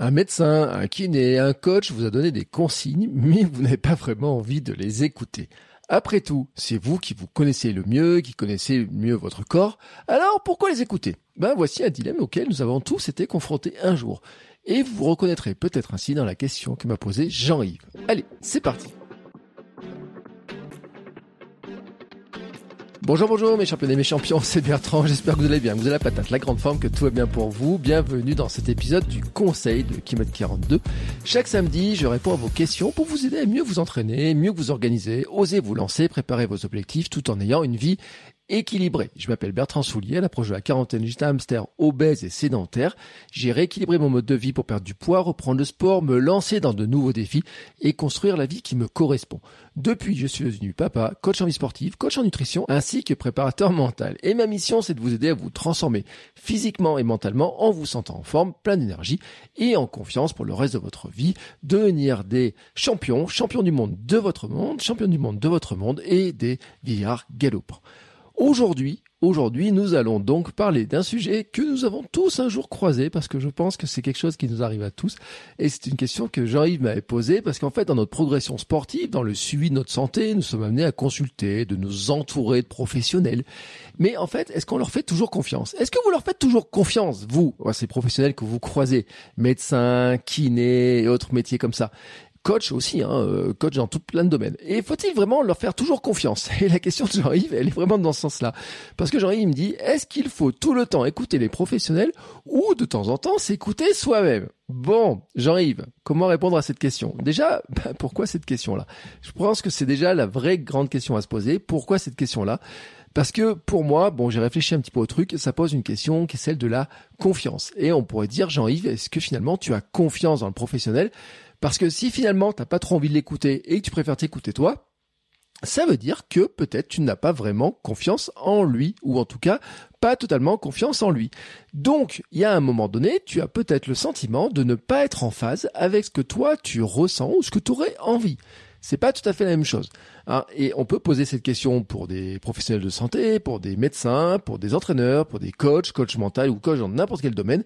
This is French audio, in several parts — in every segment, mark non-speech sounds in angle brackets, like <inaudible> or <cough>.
Un médecin, un kiné, un coach vous a donné des consignes, mais vous n'avez pas vraiment envie de les écouter. Après tout, c'est vous qui vous connaissez le mieux, qui connaissez mieux votre corps. Alors pourquoi les écouter? Ben voici un dilemme auquel nous avons tous été confrontés un jour. Et vous vous reconnaîtrez peut-être ainsi dans la question que m'a posée Jean-Yves. Allez, c'est parti. Bonjour, bonjour mes champions mes champions, <laughs> c'est Bertrand, j'espère que vous allez bien, vous avez la patate, la grande forme, que tout va bien pour vous. Bienvenue dans cet épisode du conseil de Kimot 42. Chaque samedi, je réponds à vos questions pour vous aider à mieux vous entraîner, mieux vous organiser, oser vous lancer, préparer vos objectifs tout en ayant une vie équilibré. Je m'appelle Bertrand Soulier, à l'approche de la quarantaine, j'étais hamster obèse et sédentaire. J'ai rééquilibré mon mode de vie pour perdre du poids, reprendre le sport, me lancer dans de nouveaux défis et construire la vie qui me correspond. Depuis, je suis devenu papa, coach en vie sportive, coach en nutrition ainsi que préparateur mental. Et ma mission, c'est de vous aider à vous transformer physiquement et mentalement en vous sentant en forme, plein d'énergie et en confiance pour le reste de votre vie, devenir des champions, champions du monde de votre monde, champions du monde de votre monde et des vieillards galopants. Aujourd'hui, Aujourd'hui, nous allons donc parler d'un sujet que nous avons tous un jour croisé parce que je pense que c'est quelque chose qui nous arrive à tous. Et c'est une question que Jean-Yves m'avait posée parce qu'en fait, dans notre progression sportive, dans le suivi de notre santé, nous sommes amenés à consulter, de nous entourer de professionnels. Mais en fait, est-ce qu'on leur fait toujours confiance? Est-ce que vous leur faites toujours confiance, vous, ces professionnels que vous croisez, médecins, kinés et autres métiers comme ça coach aussi, hein, euh, coach dans tout plein de domaines. Et faut-il vraiment leur faire toujours confiance <laughs> Et la question de Jean-Yves, elle est vraiment dans ce sens-là. Parce que Jean-Yves me dit, est-ce qu'il faut tout le temps écouter les professionnels ou de temps en temps s'écouter soi-même? Bon, Jean-Yves, comment répondre à cette question? Déjà, <laughs> bah, pourquoi cette question-là? Je pense que c'est déjà la vraie grande question à se poser. Pourquoi cette question-là? Parce que pour moi, bon, j'ai réfléchi un petit peu au truc, ça pose une question qui est celle de la confiance. Et on pourrait dire, Jean-Yves, est-ce que finalement tu as confiance dans le professionnel? Parce que si finalement t'as pas trop envie de l'écouter et que tu préfères t'écouter toi, ça veut dire que peut-être tu n'as pas vraiment confiance en lui, ou en tout cas pas totalement confiance en lui. Donc, il y a un moment donné, tu as peut-être le sentiment de ne pas être en phase avec ce que toi tu ressens ou ce que tu aurais envie. C'est pas tout à fait la même chose. Hein. Et on peut poser cette question pour des professionnels de santé, pour des médecins, pour des entraîneurs, pour des coachs, coach mental ou coach dans n'importe quel domaine.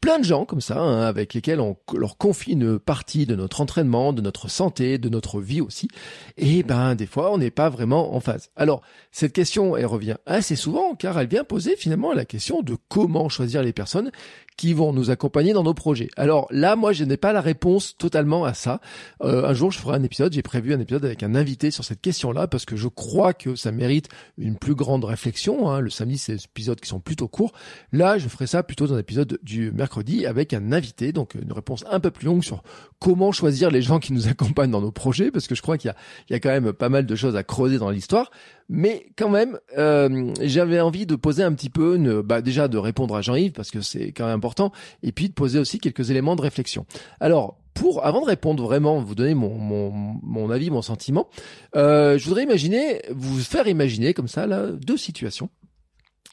Plein de gens comme ça, hein, avec lesquels on leur confie une partie de notre entraînement, de notre santé, de notre vie aussi. Et ben, des fois, on n'est pas vraiment en phase. Alors, cette question, elle revient assez souvent car elle vient poser finalement la question de comment choisir les personnes qui vont nous accompagner dans nos projets. Alors là, moi, je n'ai pas la réponse totalement à ça. Euh, un jour, je ferai un épisode. J'ai prévu un épisode avec un invité sur cette question-là parce que je crois que ça mérite une plus grande réflexion. Hein. Le samedi, c'est des épisodes qui sont plutôt courts. Là, je ferai ça plutôt dans l'épisode du mercredi avec un invité. Donc, une réponse un peu plus longue sur comment choisir les gens qui nous accompagnent dans nos projets parce que je crois qu'il y a, quand même pas mal de choses à creuser dans l'histoire. Mais quand même, euh, j'avais envie de poser un petit peu, bah déjà de répondre à Jean-Yves parce que c'est quand même important, et puis de poser aussi quelques éléments de réflexion. Alors, pour avant de répondre vraiment, vous donner mon, mon, mon avis, mon sentiment, euh, je voudrais imaginer, vous faire imaginer comme ça là deux situations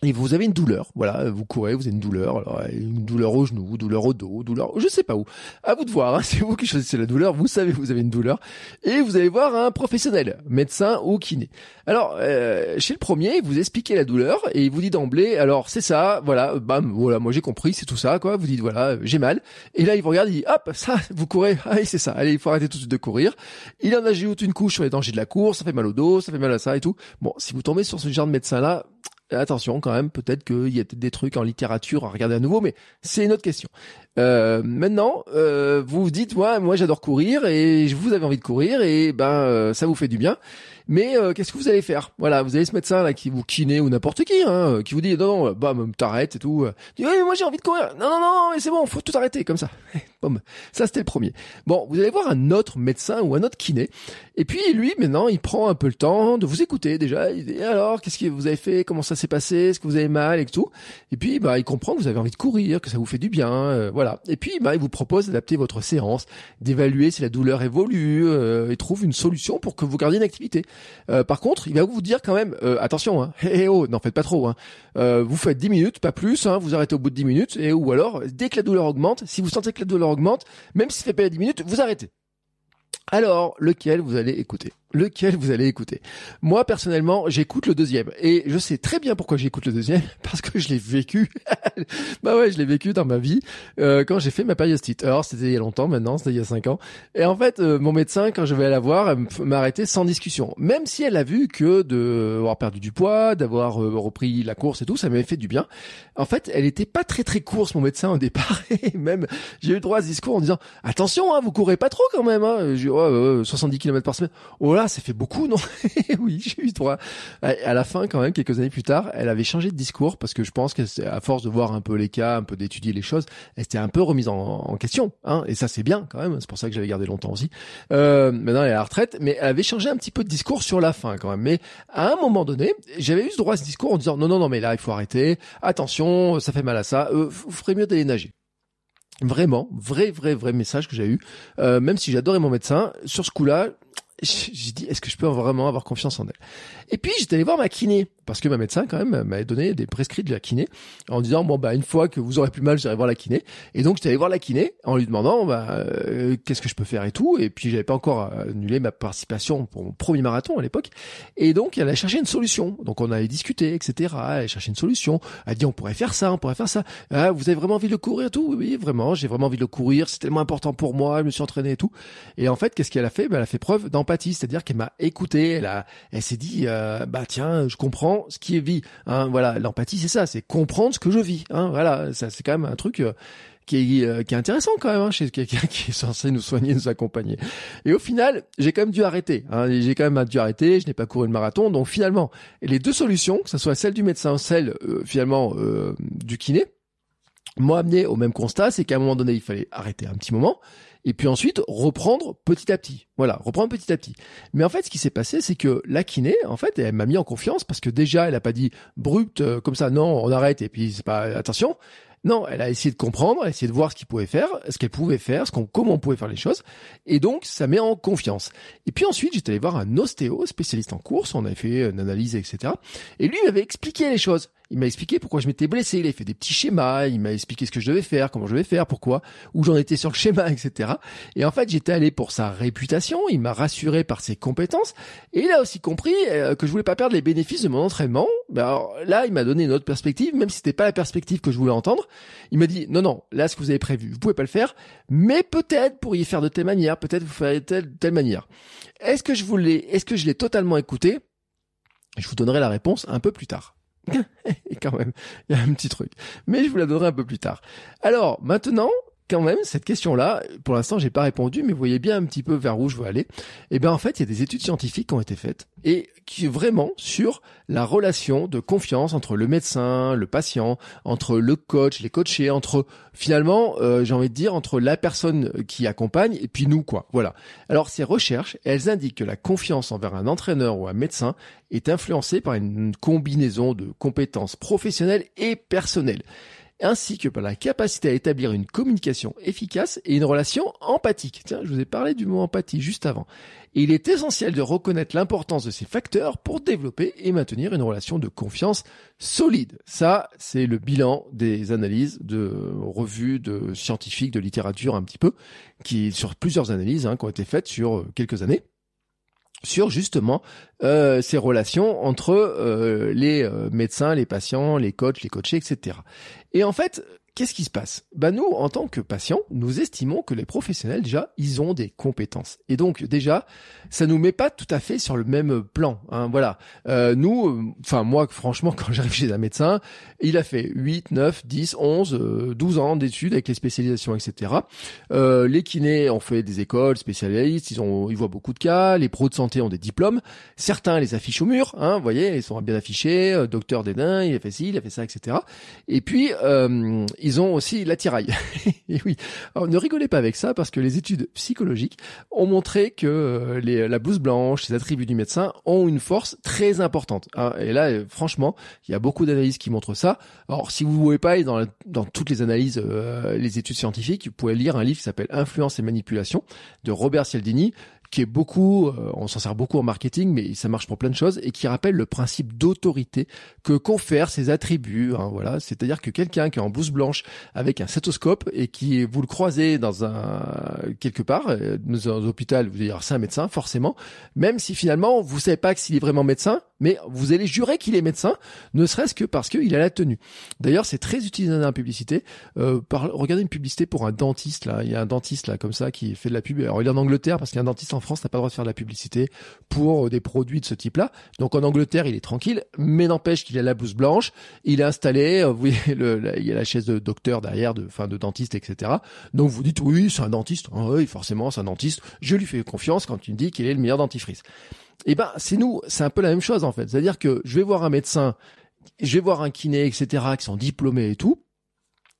et vous avez une douleur, voilà, vous courez, vous avez une douleur, alors une douleur au genou, douleur au dos, douleur, je sais pas où. À vous de voir, hein, <laughs> c'est vous qui choisissez la douleur, vous savez vous avez une douleur, et vous allez voir un professionnel, médecin ou kiné. Alors, euh, chez le premier, vous expliquez la douleur et il vous dit d'emblée, alors c'est ça, voilà, bam, voilà, moi j'ai compris, c'est tout ça, quoi. Vous dites voilà, j'ai mal, et là il vous regarde, il dit hop, ça, vous courez, allez c'est ça, allez, il faut arrêter tout de suite de courir. Il en ajoute une couche sur les dangers de la course, ça fait mal au dos, ça fait mal à ça et tout. Bon, si vous tombez sur ce genre de médecin là attention quand même, peut-être qu'il y a des trucs en littérature à regarder à nouveau, mais c'est une autre question. Euh, maintenant, euh, vous vous dites, moi, moi j'adore courir et vous avez envie de courir et ben euh, ça vous fait du bien. Mais euh, qu'est-ce que vous allez faire? Voilà, vous avez ce médecin là qui vous kiné ou n'importe qui, hein, qui vous dit non non, bah t'arrêtes et tout. Dit, oui, mais moi j'ai envie de courir. Non non non, mais c'est bon, faut tout arrêter comme ça. <laughs> Ça c'était le premier. Bon, vous allez voir un autre médecin ou un autre kiné. Et puis lui maintenant, il prend un peu le temps de vous écouter déjà. Il dit alors, qu'est-ce que vous avez fait? Comment ça s'est passé? Est-ce que vous avez mal et tout? Et puis bah il comprend que vous avez envie de courir, que ça vous fait du bien, euh, Et puis bah il vous propose d'adapter votre séance, d'évaluer si la douleur évolue euh, et trouve une solution pour que vous gardiez une activité. Euh, par contre, il va vous dire quand même attention, hein, <laughs> hé, oh, n'en faites pas trop. Hein. vous faites 10 minutes, pas plus. Hein, vous arrêtez au bout de 10 minutes et ou alors dès que la douleur augmente, si vous sentez que la douleur augmente, même si ça fait pas 10 minutes, vous arrêtez. Alors, lequel vous allez écouter? Lequel vous allez écouter? Moi personnellement, j'écoute le deuxième et je sais très bien pourquoi j'écoute le deuxième <laughs> parce que je l'ai vécu. <laughs> bah ouais, je l'ai vécu dans ma vie euh, quand j'ai fait ma périostite. Alors c'était il y a longtemps maintenant, c'était il y a cinq ans. Et en fait, euh, mon médecin quand je vais la voir, elle m'a arrêté sans discussion. Même si elle a vu que de avoir perdu du poids, d'avoir euh, repris la course et tout, ça m'avait fait du bien. En fait, elle était pas très très course mon médecin au départ <laughs> et même j'ai eu droit à ce discours en disant attention, hein, vous courez pas trop quand même. Hein. Oh, 70 km par semaine. Oh là, ça fait beaucoup, non? <laughs> Oui, j'ai eu droit. À la fin, quand même, quelques années plus tard, elle avait changé de discours parce que je pense qu'à force de voir un peu les cas, un peu d'étudier les choses, elle s'était un peu remise en, question. Hein et ça, c'est bien quand même. C'est pour ça que j'avais gardé longtemps aussi. Euh, maintenant, elle est à la retraite, mais elle avait changé un petit peu de discours sur la fin quand même. Mais à un moment donné, j'avais eu ce droit à ce discours en disant non, non, non, mais là, il faut arrêter. Attention, ça fait mal à ça. Euh, vous ferez mieux d'aller nager. Vraiment, vrai, vrai, vrai message que j'ai eu. Euh, même si j'adorais mon médecin, sur ce coup-là, j'ai dit est-ce que je peux vraiment avoir confiance en elle? Et puis j'étais allé voir ma kiné parce que ma médecin quand même m'avait donné des prescrits de la kiné en disant bon bah une fois que vous aurez plus mal j'irai voir la kiné. Et donc j'étais allé voir la kiné en lui demandant bah euh, qu'est-ce que je peux faire et tout. Et puis j'avais pas encore annulé ma participation pour mon premier marathon à l'époque. Et donc elle a cherché une solution. Donc on avait discuté etc elle a cherché une solution. Elle a dit on pourrait faire ça on pourrait faire ça. Ah, vous avez vraiment envie de le courir et tout? Oui vraiment j'ai vraiment envie de le courir. C'est tellement important pour moi je me suis entraîné et tout. Et en fait qu'est-ce qu'elle a fait? Bah, elle a fait preuve d'empathie c'est-à-dire qu'elle m'a écouté elle a elle s'est dit euh, bah tiens, je comprends ce qui est vie. Hein, voilà, l'empathie c'est ça, c'est comprendre ce que je vis. Hein, voilà, ça c'est quand même un truc. Euh, qui est, euh, qui est intéressant quand même hein, chez quelqu'un <laughs> qui est censé nous soigner, nous accompagner. Et au final, j'ai quand même dû arrêter. Hein, j'ai quand même dû arrêter. Je n'ai pas couru le marathon. Donc finalement, les deux solutions, que ce soit celle du médecin, celle finalement du kiné, m'ont amené au même constat, c'est qu'à un moment donné, il fallait arrêter un petit moment et puis ensuite reprendre petit à petit. Voilà, reprendre petit à petit. Mais en fait, ce qui s'est passé, c'est que la kiné, en fait, elle m'a mis en confiance parce que déjà, elle a pas dit brut euh, comme ça, non, on arrête et puis c'est pas attention. Non, elle a essayé de comprendre, elle a essayé de voir ce qu'il pouvait faire, ce qu'elle pouvait faire, ce qu'on, comment on pouvait faire les choses. Et donc, ça met en confiance. Et puis ensuite, j'étais allé voir un ostéo, spécialiste en course, on avait fait une analyse, etc. Et lui, il m'avait expliqué les choses. Il m'a expliqué pourquoi je m'étais blessé, il a fait des petits schémas, il m'a expliqué ce que je devais faire, comment je devais faire, pourquoi, où j'en étais sur le schéma, <laughs> etc. Et en fait, j'étais allé pour sa réputation, il m'a rassuré par ses compétences, et il a aussi compris euh, que je voulais pas perdre les bénéfices de mon entraînement. Ben alors là, il m'a donné une autre perspective, même si c'était pas la perspective que je voulais entendre. Il m'a dit, non, non, là, ce que vous avez prévu, vous pouvez pas le faire, mais peut-être pourriez faire de telle manière, peut-être vous ferez de telle, telle manière. Est-ce que je voulais, est-ce que je l'ai totalement écouté? Je vous donnerai la réponse un peu plus tard. <laughs> Et quand même, il y a un petit truc. Mais je vous la donnerai un peu plus tard. Alors, maintenant, quand même, cette question-là, pour l'instant, j'ai pas répondu, mais vous voyez bien un petit peu vers où je veux aller. Eh bien, en fait, il y a des études scientifiques qui ont été faites et qui vraiment sur la relation de confiance entre le médecin, le patient, entre le coach, les coachés, entre finalement, euh, j'ai envie de dire, entre la personne qui accompagne et puis nous, quoi. Voilà. Alors, ces recherches, elles indiquent que la confiance envers un entraîneur ou un médecin est influencée par une combinaison de compétences professionnelles et personnelles ainsi que par la capacité à établir une communication efficace et une relation empathique. Tiens, je vous ai parlé du mot empathie juste avant. Il est essentiel de reconnaître l'importance de ces facteurs pour développer et maintenir une relation de confiance solide. Ça, c'est le bilan des analyses de revues de scientifiques, de littérature un petit peu, qui sur plusieurs analyses hein, qui ont été faites sur quelques années sur justement euh, ces relations entre euh, les euh, médecins, les patients, les coachs, les coachés, etc. Et en fait, qu'est-ce qui se passe? Bah nous, en tant que patients, nous estimons que les professionnels déjà, ils ont des compétences. Et donc déjà, ça nous met pas tout à fait sur le même plan. Hein, voilà. Euh, nous, euh, enfin moi, franchement, <laughs> quand j'arrive chez un médecin, il a fait 8, 9, 10, 11, 12 ans d'études avec les spécialisations, etc. Euh, les kinés ont fait des écoles spécialistes, ils ont, ils voient beaucoup de cas. Les pros de santé ont des diplômes. Certains les affichent au mur, hein, vous voyez, ils sont bien affichés. Euh, docteur Dédain, il a fait ci, il a fait ça, etc. Et puis ils ont aussi l'attirail. <laughs> et oui, ne rigolez pas avec ça parce que les études psychologiques ont montré que euh, la blouse blanche, les attributs du médecin ont une force très importante. hein. Et là, euh, franchement, il y a beaucoup d'analyses qui montrent ça. Alors, si vous ne voulez pas aller dans, la- dans toutes les analyses, euh, les études scientifiques, vous pouvez lire un livre qui s'appelle Influence et manipulation de Robert Cialdini qui est beaucoup, euh, on s'en sert beaucoup en marketing, mais ça marche pour plein de choses, et qui rappelle le principe d'autorité que confèrent ces attributs. hein, voilà, c'est-à-dire que quelqu'un qui est en blouse blanche avec un stéthoscope et qui vous le croisez dans un quelque part euh, dans un hôpital, vous allez dire c'est un médecin forcément, même si finalement vous savez pas s'il est vraiment médecin, mais vous allez jurer qu'il est médecin, ne serait-ce que parce qu'il a la tenue. D'ailleurs, c'est très utilisé dans la publicité. Euh, par, regardez une publicité pour un dentiste là, il y a un dentiste là comme ça qui fait de la pub. Alors il est en Angleterre parce qu'un dentiste en France n'a pas le droit de faire de la publicité pour euh, des produits de ce type-là. Donc en Angleterre, il est tranquille, mais n'empêche qu'il a la blouse blanche, il est installé, euh, vous voyez, il y a la chaise de docteur derrière, de, enfin de dentiste, etc. Donc vous dites oui, c'est un dentiste, Ah oui, forcément, c'est un dentiste. Je lui fais confiance quand il me dit qu'il est le meilleur dentifrice. Eh ben, c'est nous, c'est un peu la même chose en fait. C'est-à-dire que je vais voir un médecin, je vais voir un kiné, etc., qui sont diplômés et tout.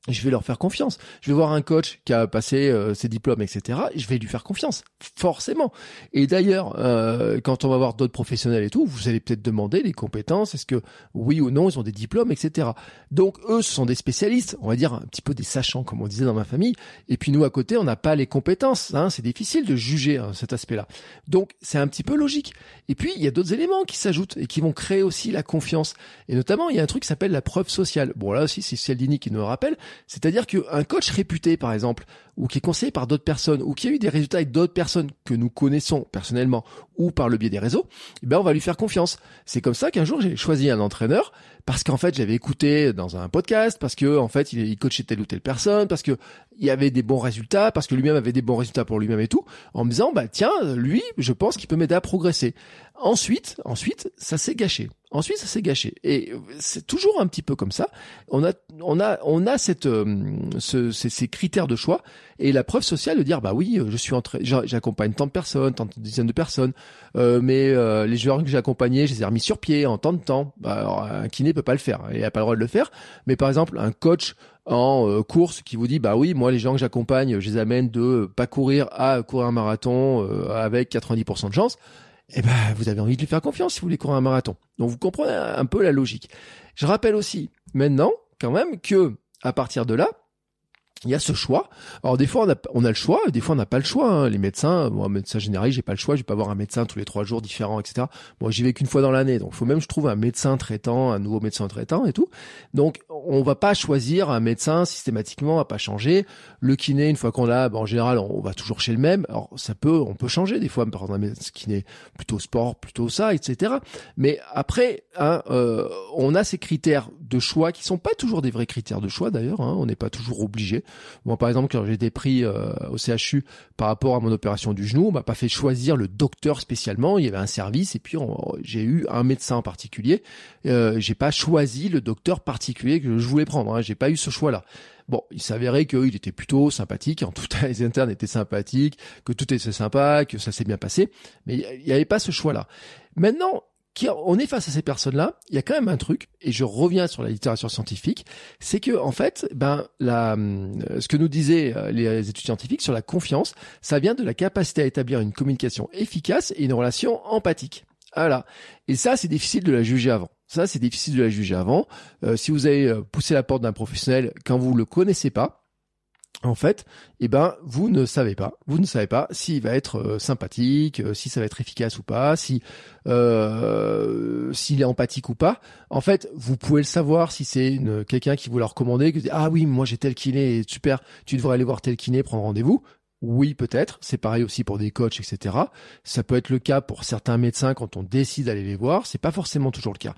Je vais leur faire confiance. Je vais voir un coach qui a passé euh, ses diplômes, etc. et Je vais lui faire confiance, forcément. Et d'ailleurs, euh, quand on va voir d'autres professionnels et tout, vous allez peut-être demander les compétences. Est-ce que oui ou non, ils ont des diplômes, etc. Donc eux, ce sont des spécialistes, on va dire un petit peu des sachants, comme on disait dans ma famille. Et puis nous, à côté, on n'a pas les compétences. Hein, c'est difficile de juger hein, cet aspect-là. Donc c'est un petit peu logique. Et puis il y a d'autres éléments qui s'ajoutent et qui vont créer aussi la confiance. Et notamment, il y a un truc qui s'appelle la preuve sociale. Bon là aussi, c'est Cialdini qui nous le rappelle. C'est-à-dire qu'un coach réputé, par exemple, ou qui est conseillé par d'autres personnes, ou qui a eu des résultats avec d'autres personnes que nous connaissons personnellement, ou par le biais des réseaux, eh ben on va lui faire confiance. C'est comme ça qu'un jour j'ai choisi un entraîneur parce qu'en fait j'avais écouté dans un podcast, parce que en fait il, il coachait telle ou telle personne, parce que il avait des bons résultats, parce que lui-même avait des bons résultats pour lui-même et tout, en me disant bah tiens lui je pense qu'il peut m'aider à progresser. Ensuite, ensuite ça s'est gâché. Ensuite, ça s'est gâché. Et c'est toujours un petit peu comme ça. On a, on a, on a cette, euh, ce- ces, ces critères de choix et la preuve sociale de dire bah oui, je suis entré, j'a- j'accompagne tant de personnes, tant de dizaines de personnes, euh, mais euh, les joueurs que j'ai accompagnés, je les ai remis sur pied en tant de temps. Bah, alors, un kiné peut pas le faire, il a pas le droit de le faire. Mais par exemple, un coach en euh, course qui vous dit bah oui, moi les gens que j'accompagne, je les amène de pas courir à courir un marathon euh, avec 90% de chance eh ben, vous avez envie de lui faire confiance si vous voulez courir un marathon. Donc vous comprenez un peu la logique. Je rappelle aussi maintenant, quand même, que à partir de là, il y a ce choix. Alors des fois on a, on le choix, des fois on n'a pas le choix. hein. Les médecins, moi médecin généraliste, j'ai pas le choix, je vais pas voir un médecin tous les trois jours différents, etc. Moi j'y vais qu'une fois dans l'année, donc faut même je trouve un médecin traitant, un nouveau médecin traitant et tout. Donc on va pas choisir un médecin systématiquement, va pas changer. Le kiné, une fois qu'on l'a, ben, en général on va toujours chez le même. Alors ça peut, on peut changer des fois, par exemple un kiné plutôt sport, plutôt ça, etc. Mais après, hein, euh, on a ces critères de choix qui sont pas toujours des vrais critères de choix d'ailleurs. Hein, on n'est pas toujours obligé. Moi, par exemple, quand j'ai été pris euh, au CHU par rapport à mon opération du genou, on m'a pas fait choisir le docteur spécialement. Il y avait un service et puis j'ai eu un médecin en particulier. Euh, j'ai pas choisi le docteur particulier que je voulais prendre. Hein, j'ai pas eu ce choix-là. Bon, il s'avérait qu'il était plutôt sympathique, en tout cas <laughs> les internes étaient sympathiques, que tout était sympa, que ça s'est bien passé, mais il n'y avait pas ce choix-là. Maintenant, on est face à ces personnes-là, il y a quand même un truc, et je reviens sur la littérature scientifique, c'est que en fait, ben, hum, ce que nous disaient euh, les études scientifiques sur la confiance, ça vient de la capacité à établir une communication efficace et une relation empathique. Voilà. Et ça, c'est difficile de la juger avant. Ça, c'est difficile de la juger avant. Euh, si vous avez euh, poussé la porte d'un professionnel quand vous le connaissez pas, en fait, eh ben, vous ne savez pas, vous ne savez pas s'il va être euh, sympathique, euh, si ça va être efficace ou pas, si euh, s'il est empathique ou pas. En fait, vous pouvez le savoir si c'est quelqu'un qui vous l'a recommandé, que ah oui, moi j'ai tel kiné, super, tu devrais aller voir tel kiné, prendre rendez-vous. Oui, peut-être. C'est pareil aussi pour des coachs, etc. Ça peut être le cas pour certains médecins quand on décide d'aller les voir. C'est pas forcément toujours le cas.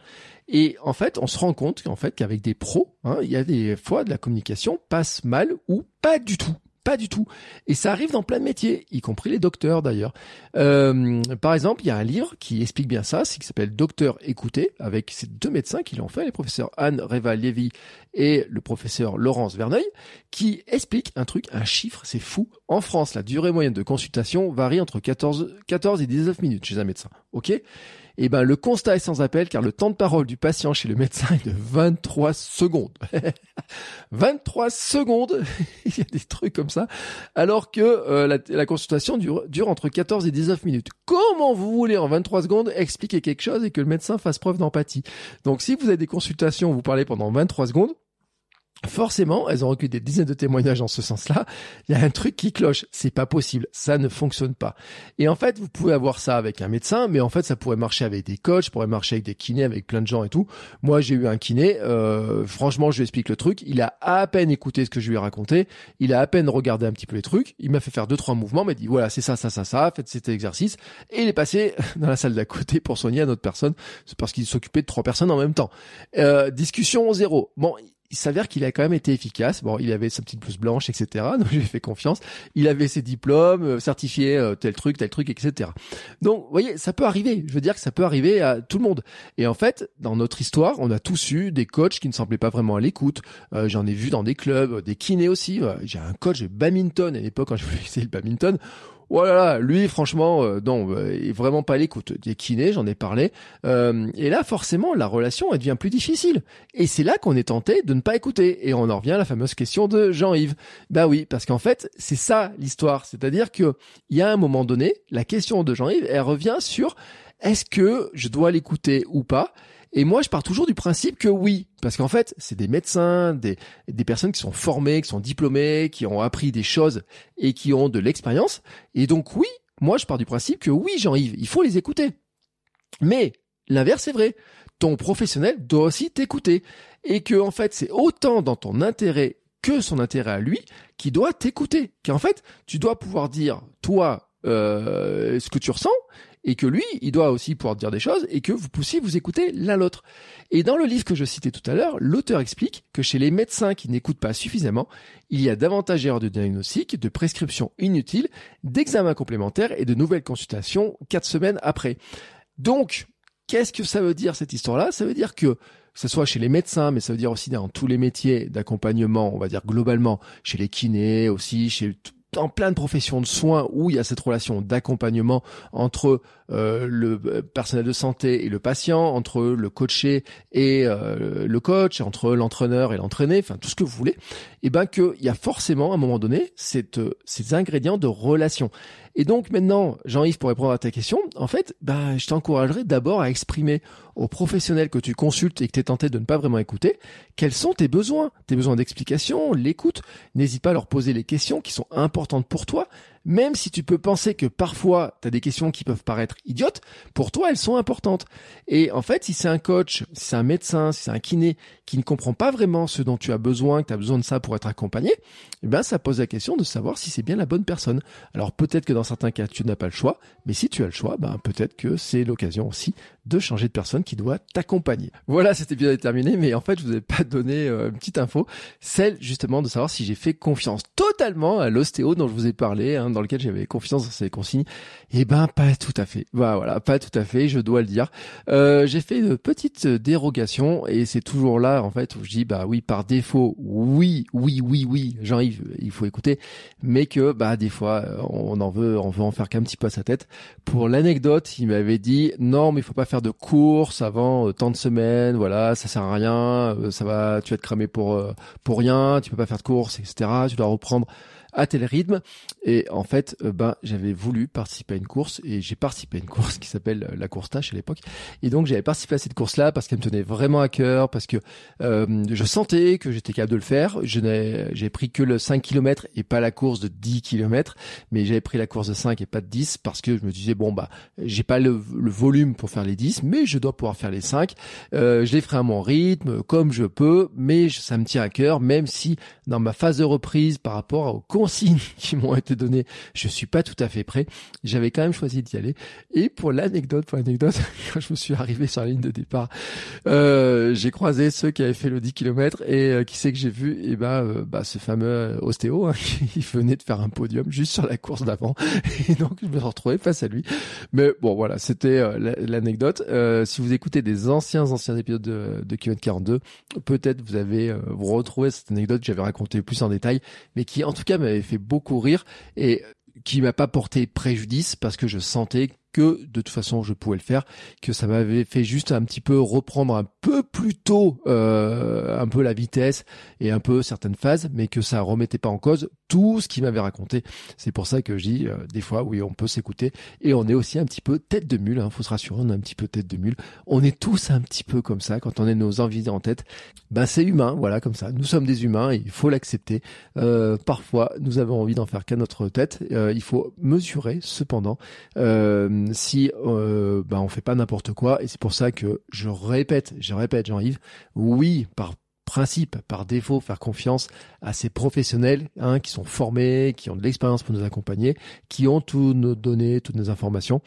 Et en fait, on se rend compte qu'en fait, qu'avec des pros, hein, il y a des fois de la communication passe mal ou pas du tout. Pas du tout. Et ça arrive dans plein de métiers, y compris les docteurs d'ailleurs. Euh, par exemple, il y a un livre qui explique bien ça, qui s'appelle Docteur écouté, avec ces deux médecins qui l'ont fait, les professeurs Anne Reva-Lévy et le professeur Laurence Verneuil, qui explique un truc, un chiffre, c'est fou. En France, la durée moyenne de consultation varie entre 14, 14 et 19 minutes chez un médecin. Ok? Eh ben, le constat est sans appel car le temps de parole du patient chez le médecin est de 23 secondes. <laughs> 23 secondes <laughs> Il y a des trucs comme ça. Alors que euh, la, consultation dure, entre 14 et 19 minutes. Comment vous voulez en 23 secondes expliquer quelque chose et que le médecin fasse preuve d'empathie? Donc si vous avez des consultations vous parlez pendant 23 secondes, Forcément, elles ont recueilli des dizaines de témoignages en ce sens-là. Il y a un truc qui cloche. C'est pas possible. Ça ne fonctionne pas. Et en fait, vous pouvez avoir ça avec un médecin, mais en fait, ça pourrait marcher avec des coachs, pourrait marcher avec des kinés, avec plein de gens et tout. Moi, j'ai eu un kiné. Euh, franchement, je lui explique le truc. Il a à peine écouté ce que je lui ai raconté. Il a à peine regardé un petit peu les trucs. Il m'a fait faire deux, trois mouvements, m'a dit voilà, c'est ça, ça, ça, ça. Faites cet exercice. Et il est passé <laughs> dans la salle d'à côté pour soigner une autre personne. C'est parce qu'il s'occupait de trois personnes en même temps. Euh, discussion zéro. Bon, il s'avère qu'il a quand même été efficace. Bon, il avait sa petite blouse blanche, etc. <laughs> Donc j'ai fait confiance. Il avait ses diplômes, euh, certifiés euh, tel truc, tel truc, etc. Donc, vous voyez, ça peut arriver. Je veux dire que ça peut arriver à tout le monde. Et en fait, dans notre histoire, on a tous eu des coachs qui ne semblaient pas vraiment à l'écoute. Euh, j'en ai vu dans des clubs, des kinés aussi. J'ai un coach de badminton à l'époque quand je voulais essayer le badminton voilà, oh lui, franchement, euh, non, euh, il est vraiment pas à l'écoute. Des kinés, j'en ai parlé. Euh, et là, forcément, la relation, elle devient plus difficile. Et c'est là qu'on est tenté de ne pas écouter. Et on en revient à la fameuse question de Jean-Yves. Bah oui, parce qu'en fait, c'est ça l'histoire. C'est-à-dire que il y a un moment donné, la question de Jean-Yves, elle revient sur est-ce que je dois l'écouter ou pas? Et moi, je pars toujours du principe que oui, parce qu'en fait, c'est des médecins, des, des personnes qui sont formées, qui sont diplômées, qui ont appris des choses et qui ont de l'expérience. Et donc oui, moi, je pars du principe que oui, Jean-Yves, il faut les écouter. Mais l'inverse est vrai. Ton professionnel doit aussi t'écouter. Et que, en fait, c'est autant dans ton intérêt que son intérêt à lui qui doit t'écouter. Qu'en fait, tu dois pouvoir dire, toi, euh, ce que tu ressens et que lui, il doit aussi pouvoir dire des choses et que vous puissiez vous écouter l'un l'autre. Et dans le livre que je citais tout à l'heure, l'auteur explique que chez les médecins qui n'écoutent pas suffisamment, il y a davantage d'erreurs de diagnostic, de prescriptions inutiles, d'examens complémentaires et de nouvelles consultations quatre semaines après. Donc, qu'est-ce que ça veut dire cette histoire-là? Ça veut dire que que ce soit chez les médecins, mais ça veut dire aussi dans tous les métiers d'accompagnement, on va dire globalement, chez les kinés aussi, chez dans plein de professions de soins où il y a cette relation d'accompagnement entre euh, le euh, personnel de santé et le patient, entre le coaché et euh, le coach, entre l'entraîneur et l'entraîné, enfin tout ce que vous voulez, et eh ben qu'il y a forcément à un moment donné cette, ces ingrédients de relation. Et donc maintenant, Jean-Yves, pour répondre à ta question, en fait, ben, je t'encouragerais d'abord à exprimer aux professionnels que tu consultes et que tu es tenté de ne pas vraiment écouter, quels sont tes besoins, tes besoins d'explication, l'écoute. N'hésite pas à leur poser les questions qui sont importantes pour toi, même si tu peux penser que parfois tu as des questions qui peuvent paraître idiotes, pour toi elles sont importantes. Et en fait, si c'est un coach, si c'est un médecin, si c'est un kiné qui ne comprend pas vraiment ce dont tu as besoin, que tu as besoin de ça pour être accompagné, eh ben ça pose la question de savoir si c'est bien la bonne personne. Alors peut-être que dans certains cas tu n'as pas le choix, mais si tu as le choix, ben peut-être que c'est l'occasion aussi de changer de personne qui doit t'accompagner. Voilà, cet épisode est terminé, mais en fait je vous ai pas donné euh, une petite info, celle justement de savoir si j'ai fait confiance totalement à l'ostéo dont je vous ai parlé. Hein, dans lequel j'avais confiance dans ces consignes. Eh ben, pas tout à fait. Bah, voilà, pas tout à fait, je dois le dire. Euh, j'ai fait une petite dérogation et c'est toujours là, en fait, où je dis, bah oui, par défaut, oui, oui, oui, oui, Jean-Yves, il faut écouter, mais que, bah, des fois, on en veut, on veut en faire qu'un petit peu à sa tête. Pour l'anecdote, il m'avait dit, non, mais il faut pas faire de courses avant euh, tant de semaines, voilà, ça sert à rien, euh, ça va, tu vas te cramer pour, pour rien, tu peux pas faire de courses, etc. Tu dois reprendre à tel rythme. Et en fait, euh, ben, j'avais voulu participer à une course et j'ai participé à une course qui s'appelle euh, la course tâche à l'époque. Et donc, j'avais participé à cette course-là parce qu'elle me tenait vraiment à cœur, parce que euh, je sentais que j'étais capable de le faire. Je n'ai, j'ai pris que le 5 km et pas la course de 10 km, mais j'avais pris la course de 5 et pas de 10 parce que je me disais, bon, bah, j'ai pas le, volume pour faire les 10, mais je dois pouvoir faire les 5. Euh, je les ferai à mon rythme, comme je peux, mais ça me tient à cœur, même si dans ma phase de reprise par rapport au consignes <laughs> qui m'ont été données, je suis pas tout à fait prêt. J'avais quand même choisi d'y aller. Et pour l'anecdote, pour l'anecdote, <laughs> quand je me suis arrivé sur la ligne de départ, euh, j'ai croisé ceux qui avaient fait le 10 km et euh, qui c'est que j'ai vu? Et eh ben, euh, bah, ce fameux ostéo hein, <laughs> qui venait de faire un podium juste sur la course d'avant. Et donc je me suis retrouvé face à lui. Mais bon, voilà, c'était l'anecdote. si vous écoutez des anciens anciens épisodes de, de Km 42, peut-être vous avez vous retrouvez cette anecdote que j'avais racontée plus en détail, mais qui en tout cas fait beaucoup rire et qui m'a pas porté préjudice parce que je sentais que de toute façon je pouvais le faire, que ça m'avait fait juste un petit peu reprendre un peu plus tôt euh, un peu la vitesse et un peu certaines phases, mais que ça remettait pas en cause tout ce qu'il m'avait raconté. C'est pour ça que je dis euh, des fois oui on peut s'écouter et on est aussi un petit peu tête de mule, hein, faut se rassurer, on est un petit peu tête de mule. On est tous un petit peu comme ça quand on a nos envies en tête. Ben c'est humain, voilà comme ça. Nous sommes des humains, et il faut l'accepter. Euh, parfois nous avons envie d'en faire qu'à notre tête. il faut mesurer cependant. Euh, si euh, bah, on fait pas n'importe quoi. Et c'est pour ça que je répète, je répète, Jean-Yves, oui, par principe, par défaut, faire confiance à ces professionnels hein, qui sont formés, qui ont de l'expérience pour nous accompagner, qui ont toutes nos données, toutes nos informations,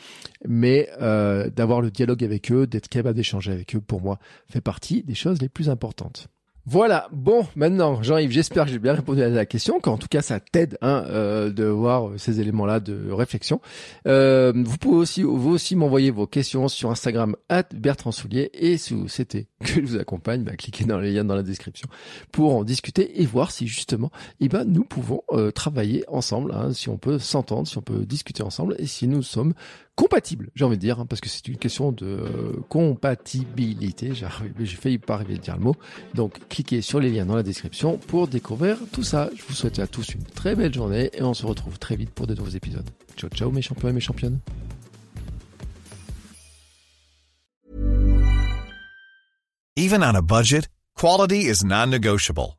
mais euh, d'avoir le dialogue avec eux, d'être capable d'échanger avec eux, pour moi, fait partie des choses les plus importantes. Voilà, bon, maintenant, Jean-Yves, j'espère que j'ai bien répondu à la question, qu'en tout cas ça t'aide hein, euh, de voir ces éléments-là de réflexion. Euh, vous pouvez aussi, vous aussi m'envoyer vos questions sur Instagram at Bertrand Soulier et si c'était que je vous accompagne, bah, cliquez dans les liens dans la description pour en discuter et voir si justement, eh ben, nous pouvons euh, travailler ensemble, hein, si on peut s'entendre, si on peut discuter ensemble et si nous sommes compatible, j'ai envie de dire, hein, parce que c'est une question de euh, compatibilité. J'ai failli pas arriver à dire le mot. Donc, cliquez sur les liens dans la description pour découvrir tout ça. Je vous souhaite à tous une très belle journée et on se retrouve très vite pour de nouveaux épisodes. Ciao, ciao mes champions et mes championnes. Even on a budget, quality is non-negotiable.